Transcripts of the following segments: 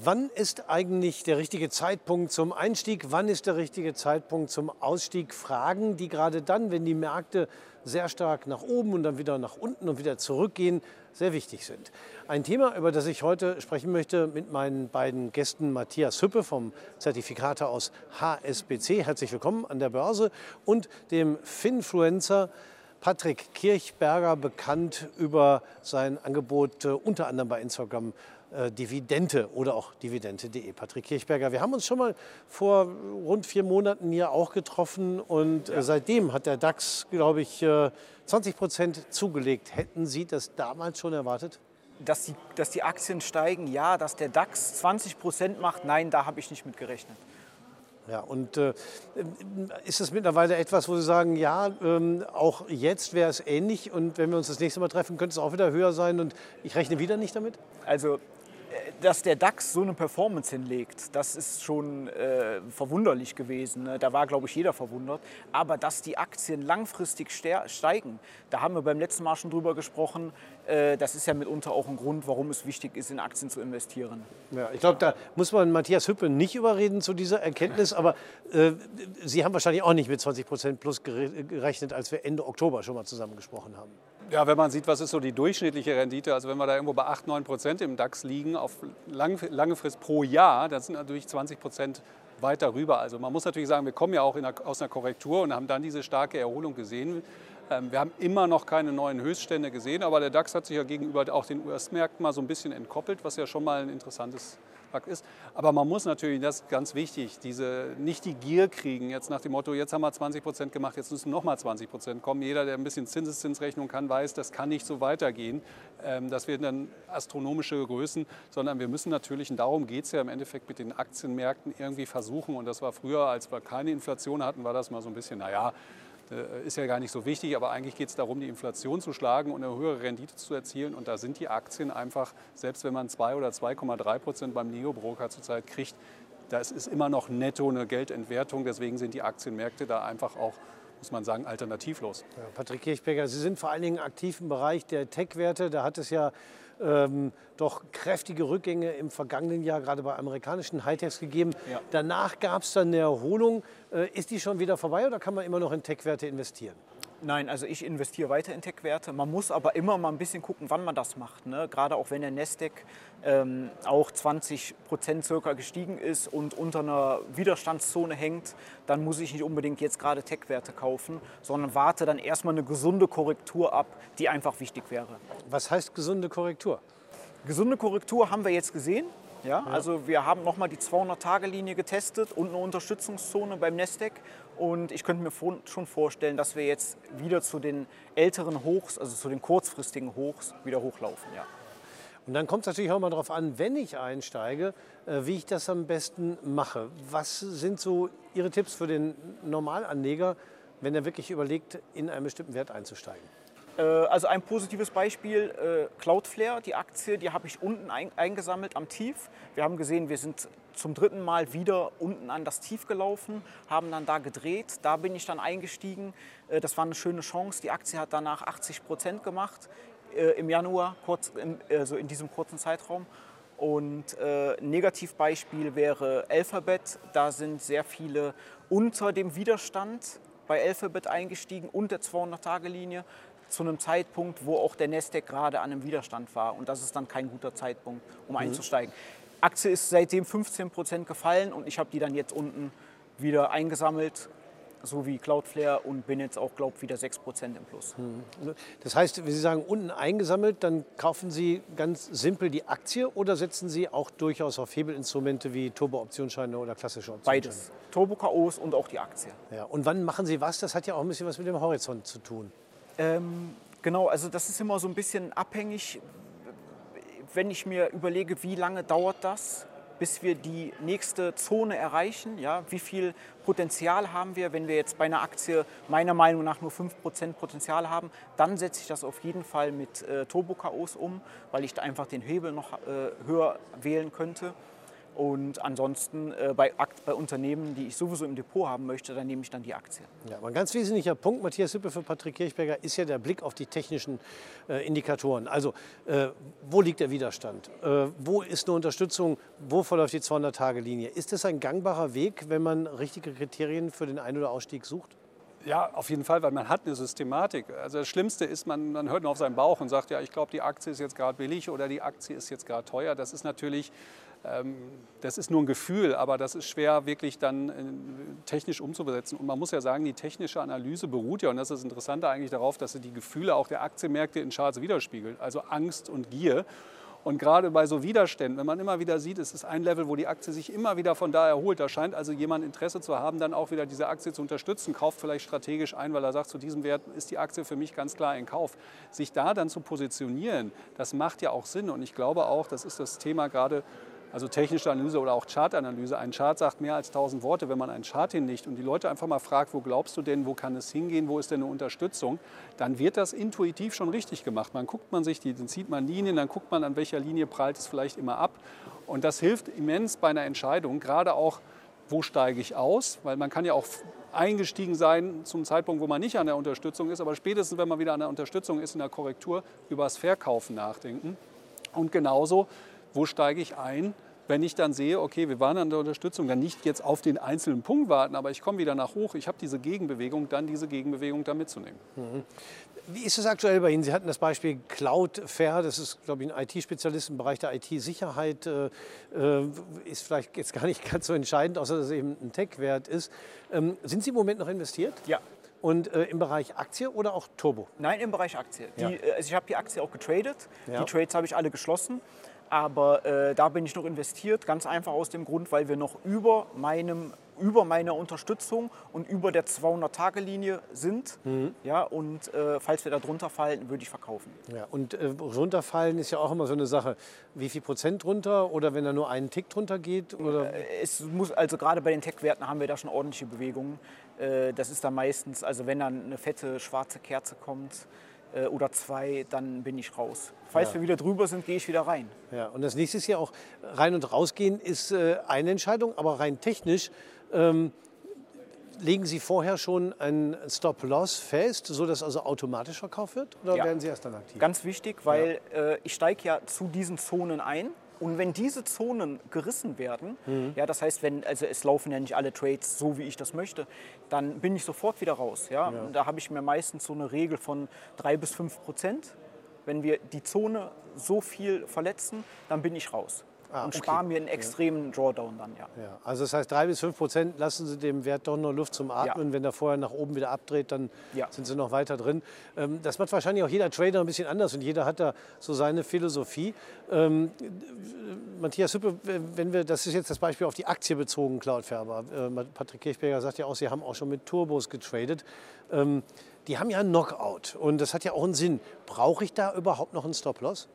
Wann ist eigentlich der richtige Zeitpunkt zum Einstieg? Wann ist der richtige Zeitpunkt zum Ausstieg? Fragen, die gerade dann, wenn die Märkte sehr stark nach oben und dann wieder nach unten und wieder zurückgehen, sehr wichtig sind. Ein Thema, über das ich heute sprechen möchte mit meinen beiden Gästen Matthias Hüppe vom Zertifikator aus HSBC. Herzlich willkommen an der Börse und dem Finfluencer Patrick Kirchberger, bekannt über sein Angebot äh, unter anderem bei Instagram Dividende oder auch dividende.de. Patrick Kirchberger, wir haben uns schon mal vor rund vier Monaten hier auch getroffen und äh, ja. seitdem hat der DAX, glaube ich, 20 äh, Prozent zugelegt. Hätten Sie das damals schon erwartet? Dass die, dass die Aktien steigen, ja. Dass der DAX 20 Prozent macht, nein, da habe ich nicht mit gerechnet. Ja, und äh, ist es mittlerweile etwas, wo Sie sagen, ja, ähm, auch jetzt wäre es ähnlich und wenn wir uns das nächste Mal treffen, könnte es auch wieder höher sein und ich rechne wieder nicht damit? Also dass der DAX so eine Performance hinlegt, das ist schon äh, verwunderlich gewesen. Ne? Da war, glaube ich, jeder verwundert. Aber dass die Aktien langfristig steigen, da haben wir beim letzten Mal schon drüber gesprochen. Äh, das ist ja mitunter auch ein Grund, warum es wichtig ist, in Aktien zu investieren. Ja, ich glaube, da muss man Matthias Hüppe nicht überreden zu dieser Erkenntnis. Aber äh, Sie haben wahrscheinlich auch nicht mit 20 Prozent plus gerechnet, als wir Ende Oktober schon mal zusammen gesprochen haben. Ja, wenn man sieht, was ist so die durchschnittliche Rendite, also wenn wir da irgendwo bei 8, 9 Prozent im DAX liegen auf lang, lange Frist pro Jahr, dann sind natürlich 20 Prozent weit darüber. Also man muss natürlich sagen, wir kommen ja auch einer, aus einer Korrektur und haben dann diese starke Erholung gesehen. Ähm, wir haben immer noch keine neuen Höchststände gesehen, aber der DAX hat sich ja gegenüber auch den US-Märkten mal so ein bisschen entkoppelt, was ja schon mal ein interessantes Fakt ist. Aber man muss natürlich, das ist ganz wichtig, diese, nicht die Gier kriegen, jetzt nach dem Motto, jetzt haben wir 20 Prozent gemacht, jetzt müssen nochmal 20 Prozent kommen. Jeder, der ein bisschen Zinseszinsrechnung kann, weiß, das kann nicht so weitergehen. Ähm, das werden dann astronomische Größen, sondern wir müssen natürlich, und darum geht es ja im Endeffekt mit den Aktienmärkten irgendwie versuchen. Und das war früher, als wir keine Inflation hatten, war das mal so ein bisschen, naja, ist ja gar nicht so wichtig, aber eigentlich geht es darum, die Inflation zu schlagen und eine höhere Rendite zu erzielen. Und da sind die Aktien einfach, selbst wenn man 2 oder 2,3 Prozent beim Neo-Broker zurzeit kriegt, das ist immer noch netto eine Geldentwertung. Deswegen sind die Aktienmärkte da einfach auch muss man sagen, alternativlos. Ja, Patrick Kirchberger, Sie sind vor allen Dingen aktiv im Bereich der Tech-Werte. Da hat es ja ähm, doch kräftige Rückgänge im vergangenen Jahr, gerade bei amerikanischen Hightechs gegeben. Ja. Danach gab es dann eine Erholung. Äh, ist die schon wieder vorbei oder kann man immer noch in Tech-Werte investieren? Nein, also ich investiere weiter in Tech-Werte. Man muss aber immer mal ein bisschen gucken, wann man das macht. Ne? Gerade auch wenn der Nasdaq ähm, auch 20 Prozent circa gestiegen ist und unter einer Widerstandszone hängt, dann muss ich nicht unbedingt jetzt gerade Tech-Werte kaufen, sondern warte dann erstmal eine gesunde Korrektur ab, die einfach wichtig wäre. Was heißt gesunde Korrektur? Gesunde Korrektur haben wir jetzt gesehen. Ja, also wir haben nochmal die 200-Tage-Linie getestet und eine Unterstützungszone beim Nasdaq. Und ich könnte mir schon vorstellen, dass wir jetzt wieder zu den älteren Hochs, also zu den kurzfristigen Hochs, wieder hochlaufen. Ja. Und dann kommt es natürlich auch mal darauf an, wenn ich einsteige, äh, wie ich das am besten mache. Was sind so Ihre Tipps für den Normalanleger, wenn er wirklich überlegt, in einen bestimmten Wert einzusteigen? Äh, also ein positives Beispiel, äh, Cloudflare, die Aktie, die habe ich unten eingesammelt am Tief. Wir haben gesehen, wir sind zum dritten Mal wieder unten an das Tief gelaufen, haben dann da gedreht. Da bin ich dann eingestiegen. Äh, das war eine schöne Chance. Die Aktie hat danach 80 Prozent gemacht im Januar, kurz, also in diesem kurzen Zeitraum. Und äh, Negativbeispiel wäre Alphabet. Da sind sehr viele unter dem Widerstand bei Alphabet eingestiegen und der 200-Tage-Linie zu einem Zeitpunkt, wo auch der Nasdaq gerade an einem Widerstand war. Und das ist dann kein guter Zeitpunkt, um mhm. einzusteigen. Aktie ist seitdem 15 Prozent gefallen und ich habe die dann jetzt unten wieder eingesammelt, so wie Cloudflare und bin jetzt auch, glaube ich, wieder 6 Prozent im Plus. Mhm. Das heißt, wenn Sie sagen unten eingesammelt, dann kaufen Sie ganz simpel die Aktie oder setzen Sie auch durchaus auf Hebelinstrumente wie Turbo-Optionsscheine oder klassische Optionsscheine? Beides. Turbo-KOs und auch die Aktie. Ja. Und wann machen Sie was? Das hat ja auch ein bisschen was mit dem Horizont zu tun. Ähm, genau, also das ist immer so ein bisschen abhängig, wenn ich mir überlege, wie lange dauert das, bis wir die nächste Zone erreichen. Ja? Wie viel Potenzial haben wir, wenn wir jetzt bei einer Aktie meiner Meinung nach nur 5% Potenzial haben, dann setze ich das auf jeden Fall mit äh, Turbo-KOs um, weil ich da einfach den Hebel noch äh, höher wählen könnte. Und ansonsten äh, bei, bei, Unternehmen, die ich sowieso im Depot haben möchte, dann nehme ich dann die Aktie. Ja, aber ein ganz wesentlicher Punkt, Matthias Hüppe für Patrick Kirchberger, ist ja der Blick auf die technischen äh, Indikatoren. Also äh, wo liegt der Widerstand? Äh, wo ist eine Unterstützung? Wo verläuft die 200-Tage-Linie? Ist das ein gangbarer Weg, wenn man richtige Kriterien für den Ein- oder Ausstieg sucht? Ja, auf jeden Fall, weil man hat eine Systematik. Also das Schlimmste ist, man, man hört nur auf seinen Bauch und sagt, ja, ich glaube, die Aktie ist jetzt gerade billig oder die Aktie ist jetzt gerade teuer. Das ist natürlich das ist nur ein Gefühl, aber das ist schwer wirklich dann äh, technisch umzusetzen. Und man muss ja sagen, die technische Analyse beruht ja, und das ist das Interessante eigentlich darauf, dass sie die Gefühle auch der Aktienmärkte in Charts widerspiegelt, also Angst und Gier. Und gerade bei so Widerständen, wenn man immer wieder sieht, es ist ein Level, wo die Aktie sich immer wieder von da erholt, da scheint also jemand Interesse zu haben, dann auch wieder diese Aktie zu unterstützen, kauft vielleicht strategisch ein, weil er sagt, zu diesem Wert ist die Aktie für mich ganz klar in Kauf. Sich da dann zu positionieren, das macht ja auch Sinn. Und ich glaube auch, das ist das Thema gerade also technische Analyse oder auch Chartanalyse. Ein Chart sagt mehr als 1000 Worte. Wenn man einen Chart hinlegt und die Leute einfach mal fragt, wo glaubst du denn, wo kann es hingehen, wo ist denn eine Unterstützung, dann wird das intuitiv schon richtig gemacht. Man guckt man sich die, dann zieht man Linien, dann guckt man, an welcher Linie prallt es vielleicht immer ab. Und das hilft immens bei einer Entscheidung, gerade auch, wo steige ich aus, weil man kann ja auch eingestiegen sein zum Zeitpunkt, wo man nicht an der Unterstützung ist, aber spätestens, wenn man wieder an der Unterstützung ist, in der Korrektur, über das Verkaufen nachdenken. Und genauso wo steige ich ein, wenn ich dann sehe, okay, wir waren an der Unterstützung, dann nicht jetzt auf den einzelnen Punkt warten, aber ich komme wieder nach hoch, ich habe diese Gegenbewegung, dann diese Gegenbewegung da mitzunehmen. Mhm. Wie ist es aktuell bei Ihnen? Sie hatten das Beispiel Cloudflare, das ist, glaube ich, ein IT-Spezialist im Bereich der IT-Sicherheit, äh, äh, ist vielleicht jetzt gar nicht ganz so entscheidend, außer dass es eben ein Tech-Wert ist. Ähm, sind Sie im Moment noch investiert? Ja. Und äh, im Bereich Aktie oder auch Turbo? Nein, im Bereich Aktie. Die, ja. Äh, also ich habe die Aktie auch getradet. Ja. Die Trades habe ich alle geschlossen. Aber äh, da bin ich noch investiert, ganz einfach aus dem Grund, weil wir noch über, meinem, über meiner Unterstützung und über der 200-Tage-Linie sind. Mhm. Ja, und äh, falls wir da drunter fallen, würde ich verkaufen. Ja, und äh, runterfallen ist ja auch immer so eine Sache. Wie viel Prozent drunter oder wenn da nur einen Tick drunter geht? Oder? Äh, es muss, also gerade bei den Tech-Werten haben wir da schon ordentliche Bewegungen. Äh, das ist dann meistens, also wenn dann eine fette schwarze Kerze kommt, oder zwei, dann bin ich raus. Falls ja. wir wieder drüber sind, gehe ich wieder rein. Ja, und das nächste ist ja auch, rein und rausgehen ist äh, eine Entscheidung, aber rein technisch ähm, legen Sie vorher schon einen Stop-Loss fest, sodass also automatisch verkauft wird? Oder ja. werden Sie erst dann aktiv? Ganz wichtig, weil ja. äh, ich steige ja zu diesen Zonen ein und wenn diese Zonen gerissen werden, mhm. ja, das heißt, wenn, also es laufen ja nicht alle Trades so, wie ich das möchte, dann bin ich sofort wieder raus. Ja? ja. Da habe ich mir meistens so eine Regel von drei bis fünf Prozent. Wenn wir die Zone so viel verletzen, dann bin ich raus ah, und okay. sparen mir einen extremen Drawdown dann, ja. ja. Also das heißt, drei bis fünf Prozent lassen Sie dem Wert doch noch Luft zum Atmen. Ja. Wenn er vorher nach oben wieder abdreht, dann ja. sind Sie noch weiter drin. Ähm, das macht wahrscheinlich auch jeder Trader ein bisschen anders und jeder hat da so seine Philosophie. Ähm, Matthias Hüppe, wenn wir, das ist jetzt das Beispiel auf die Aktie bezogen, Cloudfärber. Äh, Patrick Kirchberger sagt ja auch, Sie haben auch schon mit Turbos getradet. Ähm, die haben ja einen Knockout und das hat ja auch einen Sinn. Brauche ich da überhaupt noch einen Stop-Loss?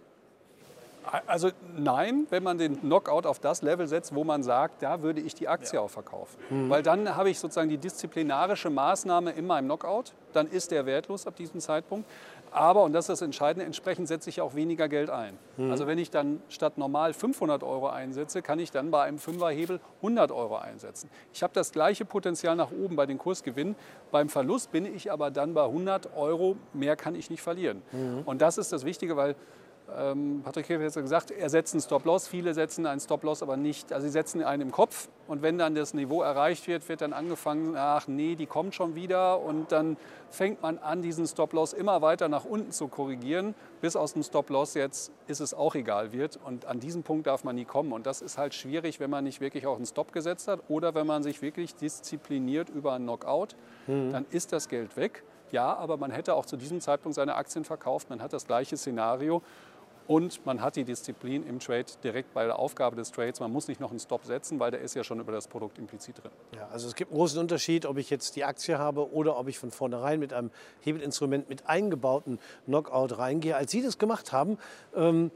Also nein, wenn man den Knockout auf das Level setzt, wo man sagt, da würde ich die Aktie ja. auch verkaufen. Mhm. Weil dann habe ich sozusagen die disziplinarische Maßnahme in meinem Knockout, dann ist der wertlos ab diesem Zeitpunkt. Aber, und das ist das Entscheidende, entsprechend setze ich auch weniger Geld ein. Mhm. Also wenn ich dann statt normal 500 Euro einsetze, kann ich dann bei einem Fünferhebel 100 Euro einsetzen. Ich habe das gleiche Potenzial nach oben bei den Kursgewinnen. Beim Verlust bin ich aber dann bei 100 Euro, mehr kann ich nicht verlieren. Mhm. Und das ist das Wichtige, weil Patrick Käfer hat gesagt, er setzt einen Stop-Loss. Viele setzen einen Stop-Loss aber nicht. Also sie setzen einen im Kopf und wenn dann das Niveau erreicht wird, wird dann angefangen, ach nee, die kommt schon wieder und dann fängt man an, diesen Stop-Loss immer weiter nach unten zu korrigieren, bis aus dem Stop-Loss jetzt ist es auch egal wird. Und an diesen Punkt darf man nie kommen. Und das ist halt schwierig, wenn man nicht wirklich auch einen Stop gesetzt hat oder wenn man sich wirklich diszipliniert über einen Knockout, mhm. dann ist das Geld weg. Ja, aber man hätte auch zu diesem Zeitpunkt seine Aktien verkauft. Man hat das gleiche Szenario. Und man hat die Disziplin im Trade direkt bei der Aufgabe des Trades. Man muss nicht noch einen Stop setzen, weil der ist ja schon über das Produkt implizit drin. Ja, also es gibt einen großen Unterschied, ob ich jetzt die Aktie habe oder ob ich von vornherein mit einem Hebelinstrument mit eingebauten Knockout reingehe. Als Sie das gemacht haben, ähm,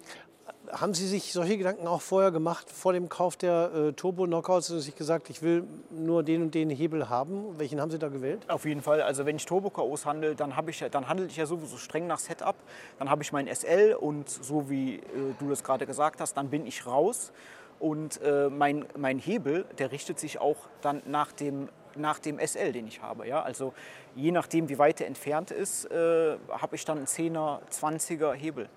haben Sie sich solche Gedanken auch vorher gemacht, vor dem Kauf der äh, Turbo-Knockouts, dass Sie sich gesagt, ich will nur den und den Hebel haben? Welchen haben Sie da gewählt? Auf jeden Fall. Also wenn ich Turbo-KOs handle, dann, ich, dann handle ich ja sowieso streng nach Setup. Dann habe ich mein SL und so wie äh, du das gerade gesagt hast, dann bin ich raus. Und äh, mein, mein Hebel, der richtet sich auch dann nach dem, nach dem SL, den ich habe. Ja? Also je nachdem, wie weit er entfernt ist, äh, habe ich dann einen 10er, 20er Hebel.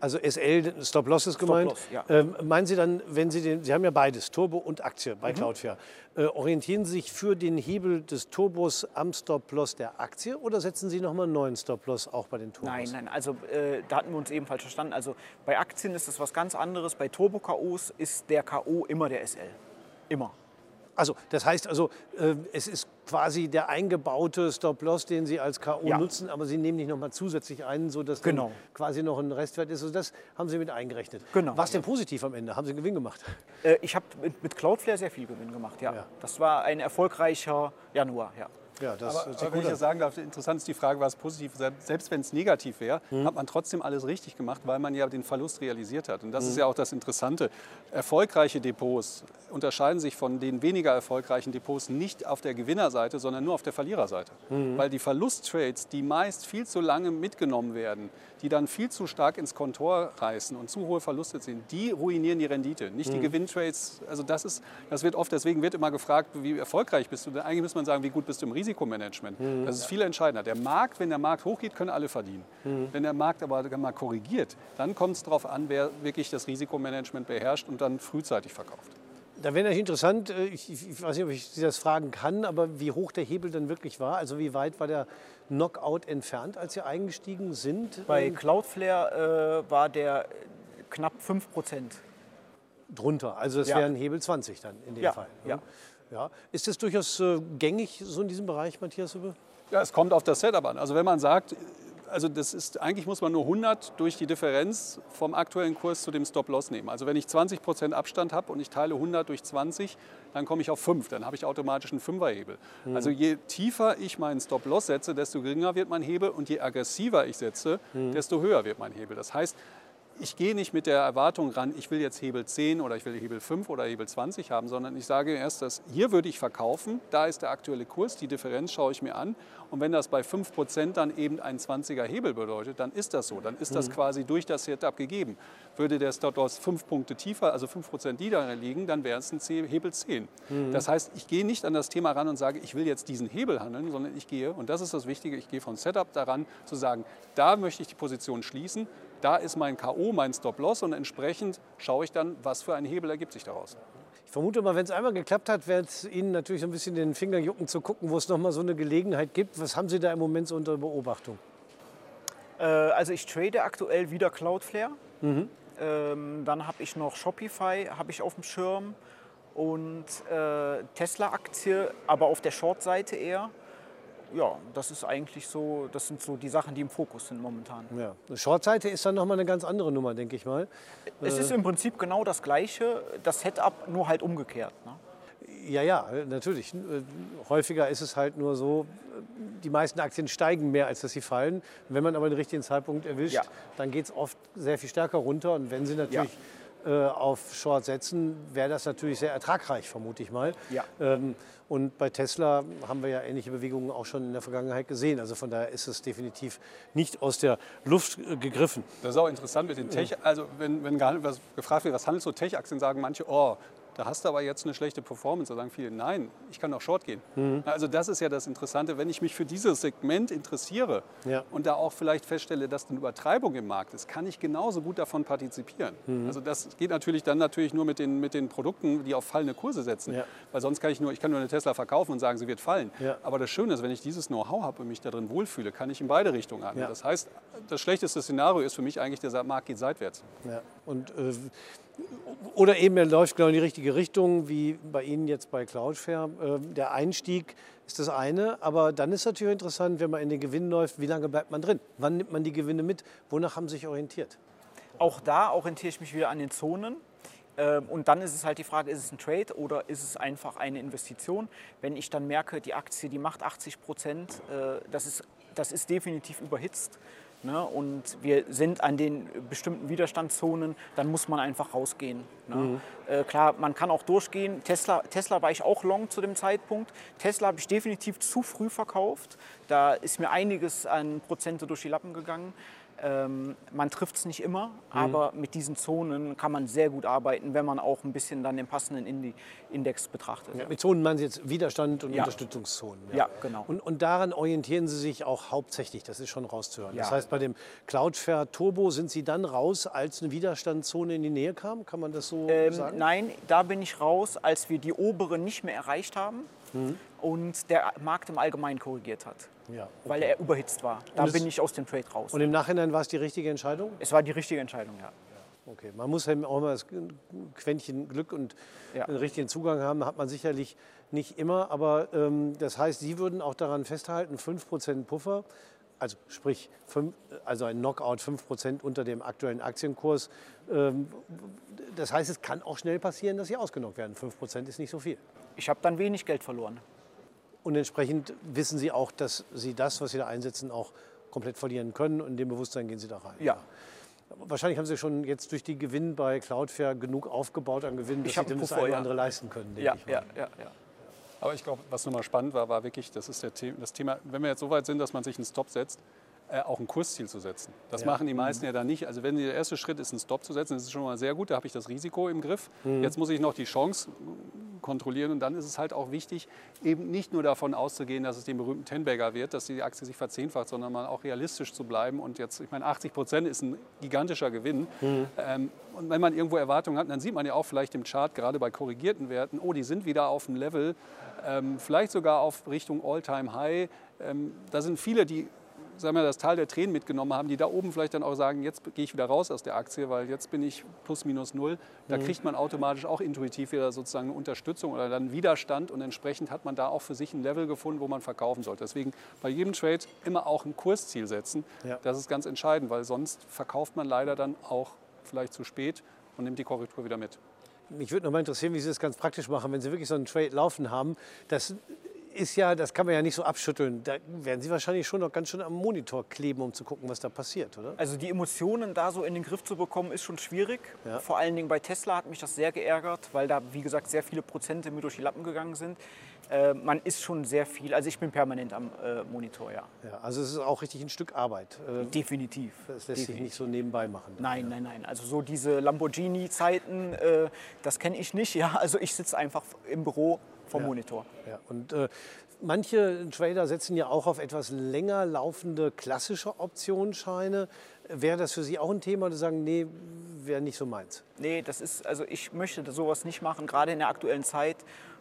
Also SL, Stop-Loss ist gemeint. Stop-Loss, ja. ähm, meinen Sie dann, wenn Sie den, Sie haben ja beides, Turbo und Aktie bei Cloudflare, äh, orientieren Sie sich für den Hebel des Turbos am Stop-Loss der Aktie oder setzen Sie nochmal einen neuen Stop-Loss auch bei den Turbos? Nein, nein, also äh, da hatten wir uns eben falsch verstanden. Also bei Aktien ist das was ganz anderes. Bei Turbo-KOs ist der KO immer der SL. Immer. Also das heißt also, äh, es ist quasi der eingebaute Stop-Loss, den Sie als K.O. Ja. nutzen, aber Sie nehmen nicht nochmal zusätzlich ein, sodass dann Genau. quasi noch ein Restwert ist. Also das haben Sie mit eingerechnet. Genau. Was denn positiv am Ende? Haben Sie einen Gewinn gemacht? Äh, ich habe mit, mit Cloudflare sehr viel Gewinn gemacht, ja. Ja. Das war ein erfolgreicher Januar, ja. Ja, das Aber, aber wenn ich das sagen darf, interessant ist die Frage, was positiv ist. Selbst wenn es negativ wäre, hat man trotzdem alles richtig gemacht, weil man ja den Verlust realisiert hat. Und das ist ja auch das Interessante. Erfolgreiche Depots unterscheiden sich von den weniger erfolgreichen Depots nicht auf der Gewinnerseite, sondern nur auf der Verliererseite. Weil die Verlusttrades, die meist viel zu lange mitgenommen werden, die dann viel zu stark ins Kontor reißen und zu hohe Verluste ziehen, die ruinieren die Rendite, nicht die Gewinntrades. Also das ist, das wird oft, deswegen wird immer gefragt, wie erfolgreich bist du. denn? Eigentlich muss man sagen, wie gut bist du im Risikomanagement. Das ist viel entscheidender. Der Markt, wenn der Markt hochgeht, können alle verdienen. Wenn der Markt aber mal korrigiert, dann kommt es darauf an, wer wirklich das Risikomanagement beherrscht und dann frühzeitig verkauft. Da wäre natürlich interessant, äh, ich, ich weiß nicht, ob ich Sie das fragen kann, aber wie hoch der Hebel dann wirklich war. Also wie weit war der Knockout entfernt, als Sie eingestiegen sind? Bei Ähm, Cloudflare äh, war der knapp 5 Prozent. drunter. Also es Ja. wären Hebel 20 dann in dem Ja, Fall. ne? ja. Ja. Ist das durchaus äh, gängig so in diesem Bereich, Matthias Hübbe? Ja, es kommt auf das Setup an. Also wenn man sagt, also das ist, eigentlich muss man nur 100 durch die Differenz vom aktuellen Kurs zu dem Stop-Loss nehmen. Also wenn ich 20 Prozent Abstand habe und ich teile 100 durch 20, dann komme ich auf 5. Dann habe ich automatisch einen Fünferhebel. Also je tiefer ich meinen Stop-Loss setze, desto geringer wird mein Hebel und je aggressiver ich setze, desto höher wird mein Hebel. Das heißt, ich gehe nicht mit der Erwartung ran, ich will jetzt Hebel 10 oder ich will Hebel 5 oder Hebel 20 haben, sondern ich sage erst, dass hier würde ich verkaufen, da ist der aktuelle Kurs, die Differenz schaue ich mir an und wenn das bei 5% dann eben ein 20er Hebel bedeutet, dann ist das so, dann ist das quasi durch das Setup gegeben. Würde der Stop-Loss 5 Punkte tiefer, also 5% niedriger liegen, dann wäre es ein C- Hebel 10. Das heißt, ich gehe nicht an das Thema ran und sage, ich will jetzt diesen Hebel handeln, sondern ich gehe, und das ist das Wichtige, ich gehe von Setup daran zu sagen, da möchte ich die Position schließen, da ist mein K.O., mein Stop-Loss und entsprechend schaue ich dann, was für ein Hebel ergibt sich daraus. Ich vermute mal, wenn es einmal geklappt hat, wird es Ihnen natürlich so ein bisschen den Finger jucken zu gucken, wo es noch mal so eine Gelegenheit gibt. Was haben Sie da im Moment so unter Beobachtung? Äh, also ich trade aktuell wieder Cloudflare. Ähm, dann habe ich noch Shopify habe ich auf dem Schirm und äh, Tesla-Aktie, aber auf der Short-Seite eher. Ja, das ist eigentlich so, das sind so die Sachen, die im Fokus sind momentan. Ja. Eine Shortseite ist dann noch mal eine ganz andere Nummer, denke ich mal. Es ist im Prinzip genau das gleiche, das Setup nur halt umgekehrt. Ne? Ja, ja, natürlich. Äh, Häufiger ist es halt nur so, äh, die meisten Aktien steigen mehr, als dass sie fallen. Wenn man aber den richtigen Zeitpunkt erwischt, Ja. dann geht es oft sehr viel stärker runter. Und wenn Sie natürlich äh, auf Short setzen, wäre das natürlich sehr ertragreich, vermute ich mal. Ja. Ähm, und bei Tesla haben wir ja ähnliche Bewegungen auch schon in der Vergangenheit gesehen. Also von daher ist es definitiv nicht aus der Luft äh, gegriffen. Das ist auch interessant mit den Tech, also wenn, wenn was gefragt wird, was handelst du Tech-Aktien, sagen manche, oh, da hast du aber jetzt eine schlechte Performance. Da sagen viele, nein, ich kann auch Short gehen. Also das ist ja das Interessante, wenn ich mich für dieses Segment interessiere Ja. und da auch vielleicht feststelle, dass eine Übertreibung im Markt ist, kann ich genauso gut davon partizipieren. Also das geht natürlich dann natürlich nur mit den, mit den Produkten, die auf fallende Kurse setzen. Ja. Weil sonst kann ich nur, ich kann nur eine Tesla verkaufen und sagen, sie wird fallen. Ja. Aber das Schöne ist, wenn ich dieses Know-how habe und mich darin wohlfühle, kann ich in beide Richtungen handeln. Das heißt, das schlechteste Szenario ist für mich eigentlich, der Markt geht seitwärts. Und, äh, oder eben er läuft genau in die richtige Richtung, wie bei Ihnen jetzt bei Cloudflare. Ähm, der Einstieg ist das eine, aber dann ist natürlich interessant, wenn man in den Gewinn läuft, wie lange bleibt man drin? Wann nimmt man die Gewinne mit? Wonach haben Sie sich orientiert? Auch da orientiere ich mich wieder an den Zonen. Ähm, Und dann ist es halt die Frage, ist es ein Trade oder ist es einfach eine Investition? Wenn ich dann merke, die Aktie, die macht 80 Prozent, äh, das ist, das ist definitiv überhitzt ne? und wir sind an den bestimmten Widerstandszonen, dann muss man einfach rausgehen. Ne? Äh, klar, man kann auch durchgehen. Tesla, Tesla war ich auch long zu dem Zeitpunkt. Tesla habe ich definitiv zu früh verkauft. Da ist mir einiges an Prozente durch die Lappen gegangen. Ähm, man trifft es nicht immer, aber mit diesen Zonen kann man sehr gut arbeiten, wenn man auch ein bisschen dann den passenden Indi Index betrachtet. Ja, mit Zonen meinen Sie jetzt Widerstand und Ja. Unterstützungszonen. Ja, genau. Und, und daran orientieren Sie sich auch hauptsächlich, das ist schon rauszuhören. Das Ja. heißt, bei dem Cloudflare Turbo sind Sie dann raus, als eine Widerstandszone in die Nähe kam? Kann man das so Ähm, sagen? nein, da bin ich raus, als wir die obere nicht mehr erreicht haben Mhm. und der Markt im Allgemeinen korrigiert hat, Ja. weil er überhitzt war. Da bin ich aus dem Trade raus. Und im Nachhinein war es die richtige Entscheidung? es war die richtige Entscheidung, ja. Okay, man muss eben auch mal das Quäntchen Glück und Ja. den richtigen Zugang haben, hat man sicherlich nicht immer. Aber ähm, das heißt, Sie würden auch daran festhalten, 5% Puffer, also sprich fünf, also ein Knockout 5% unter dem aktuellen Aktienkurs. Ähm, das heißt, es kann auch schnell passieren, dass Sie ausgenockt werden. 5% ist nicht so viel. Ich habe dann wenig Geld verloren. Und entsprechend wissen Sie auch, dass Sie das, was Sie da einsetzen, auch komplett verlieren können. Und in dem Bewusstsein gehen Sie da rein. Ja. Wahrscheinlich haben Sie schon jetzt durch die Gewinn bei Cloudflare genug aufgebaut an Gewinn, dass Ich Sie das eine oder ja. andere leisten können. denke Ja, ich mal. ja, ja, ja. Aber ich glaube, was nochmal spannend war, war wirklich, das ist der The das Thema, wenn wir jetzt so weit sind, dass man sich einen Stop setzt, äh, auch ein Kursziel zu setzen. Das Ja. machen die meisten ja dann nicht. Also wenn der erste Schritt ist, einen Stop zu setzen, das ist schon mal sehr gut, da habe ich das Risiko im Griff. Jetzt muss ich noch die Chance kontrollieren und dann ist es halt auch wichtig, eben nicht nur davon auszugehen, dass es den berühmten Tenbagger wird, dass die Aktie sich verzehnfacht, sondern mal auch realistisch zu bleiben. Und jetzt, ich meine, 80 Prozent ist ein gigantischer Gewinn. Ähm, und wenn man irgendwo Erwartungen hat, dann sieht man ja auch vielleicht im Chart, gerade bei korrigierten Werten, oh, die sind wieder auf dem Level, ähm, vielleicht sogar auf Richtung All-Time-High. Ähm, da sind viele, die sagen wir, das Tal der Tränen mitgenommen haben, die da oben vielleicht dann auch sagen, jetzt gehe ich wieder raus aus der Aktie, weil jetzt bin ich plus minus null. Da kriegt man automatisch auch intuitiv wieder sozusagen eine Unterstützung oder dann Widerstand und entsprechend hat man da auch für sich ein Level gefunden, wo man verkaufen sollte. Deswegen bei jedem Trade immer auch ein Kursziel setzen. Ja. Das ist ganz entscheidend, weil sonst verkauft man leider dann auch vielleicht zu spät und nimmt die Korrektur wieder mit. Mich würde noch mal interessieren, wie Sie das ganz praktisch machen, wenn Sie wirklich so einen Trade laufen haben. Das ist ja, das kann man ja nicht so abschütteln. Da werden Sie wahrscheinlich schon noch ganz schön am Monitor kleben, um zu gucken, was da passiert, oder? Also die Emotionen da so in den Griff zu bekommen, ist schon schwierig. Ja. Vor allen Dingen bei Tesla hat mich das sehr geärgert, weil da, wie gesagt, sehr viele Prozente mir durch die Lappen gegangen sind. Äh, man ist schon sehr viel, also ich bin permanent am äh, Monitor, ja. Ja, also es ist auch richtig ein Stück Arbeit. Äh, Definitiv. Das lässt sich Definitiv. nicht so nebenbei machen. Nein, nein, nein. Also so diese Lamborghini-Zeiten, äh, das kenne ich nicht. Ja, also ich sitze einfach im Büro vom Ja. Monitor. Ja, und äh, manche Trader setzen ja auch auf etwas länger laufende klassische Optionsscheine. Wäre das für Sie auch ein Thema, oder sagen, nee, wäre nicht so meins? Nee, das ist, also ich möchte sowas nicht machen, gerade in der aktuellen Zeit,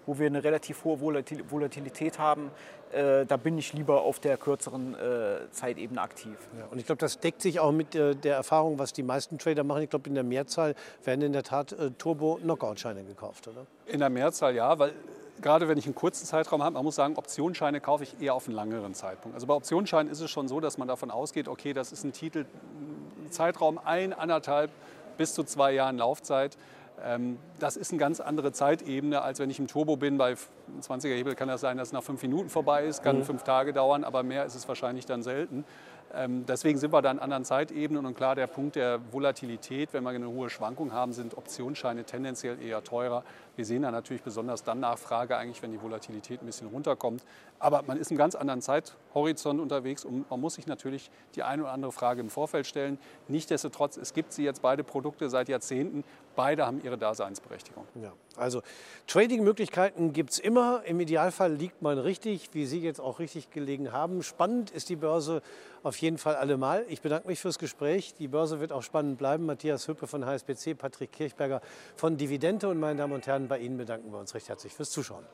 wo wir eine relativ hohe Volatil Volatilität haben. Äh, da bin ich lieber auf der kürzeren äh, Zeitebene aktiv. Ja, und ich glaube, das deckt sich auch mit äh, der Erfahrung, was die meisten Trader machen. Ich glaube, in der Mehrzahl werden in der Tat äh, Turbo-Knockout-Scheine gekauft, oder? In der Mehrzahl ja, weil gerade wenn ich einen kurzen Zeitraum habe, man muss sagen, Optionsscheine kaufe ich eher auf einen langeren Zeitpunkt. Also bei Optionsscheinen ist es schon so, dass man davon ausgeht, okay, das ist ein Titel, Zeitraum ein, anderthalb bis zu zwei Jahren Laufzeit. Ähm, Das ist eine ganz andere Zeitebene, als wenn ich im Turbo bin. Bei 20er Hebel kann das sein, dass es nach fünf Minuten vorbei ist, kann fünf Tage dauern, aber mehr ist es wahrscheinlich dann selten. Ähm, Deswegen sind wir da in anderen Zeitebenen und klar, der Punkt der Volatilität, wenn wir eine hohe Schwankung haben, sind Optionsscheine tendenziell eher teurer. Wir sehen da natürlich besonders dann Nachfrage eigentlich, wenn die Volatilität ein bisschen runterkommt. Aber man ist im ganz anderen Zeithorizont unterwegs und man muss sich natürlich die eine oder andere Frage im Vorfeld stellen. Nichtsdestotrotz, es gibt sie jetzt beide Produkte seit Jahrzehnten. Beide haben ihre Daseinsberechtigung. Ja, also Trading-Möglichkeiten gibt es immer. Im Idealfall liegt man richtig, wie Sie jetzt auch richtig gelegen haben. Spannend ist die Börse auf jeden Fall allemal. Ich bedanke mich fürs Gespräch. Die Börse wird auch spannend bleiben. Matthias Hüppe von HSBC, Patrick Kirchberger von Dividende und meine Damen und Herren, bei Ihnen bedanken wir uns recht herzlich fürs Zuschauen.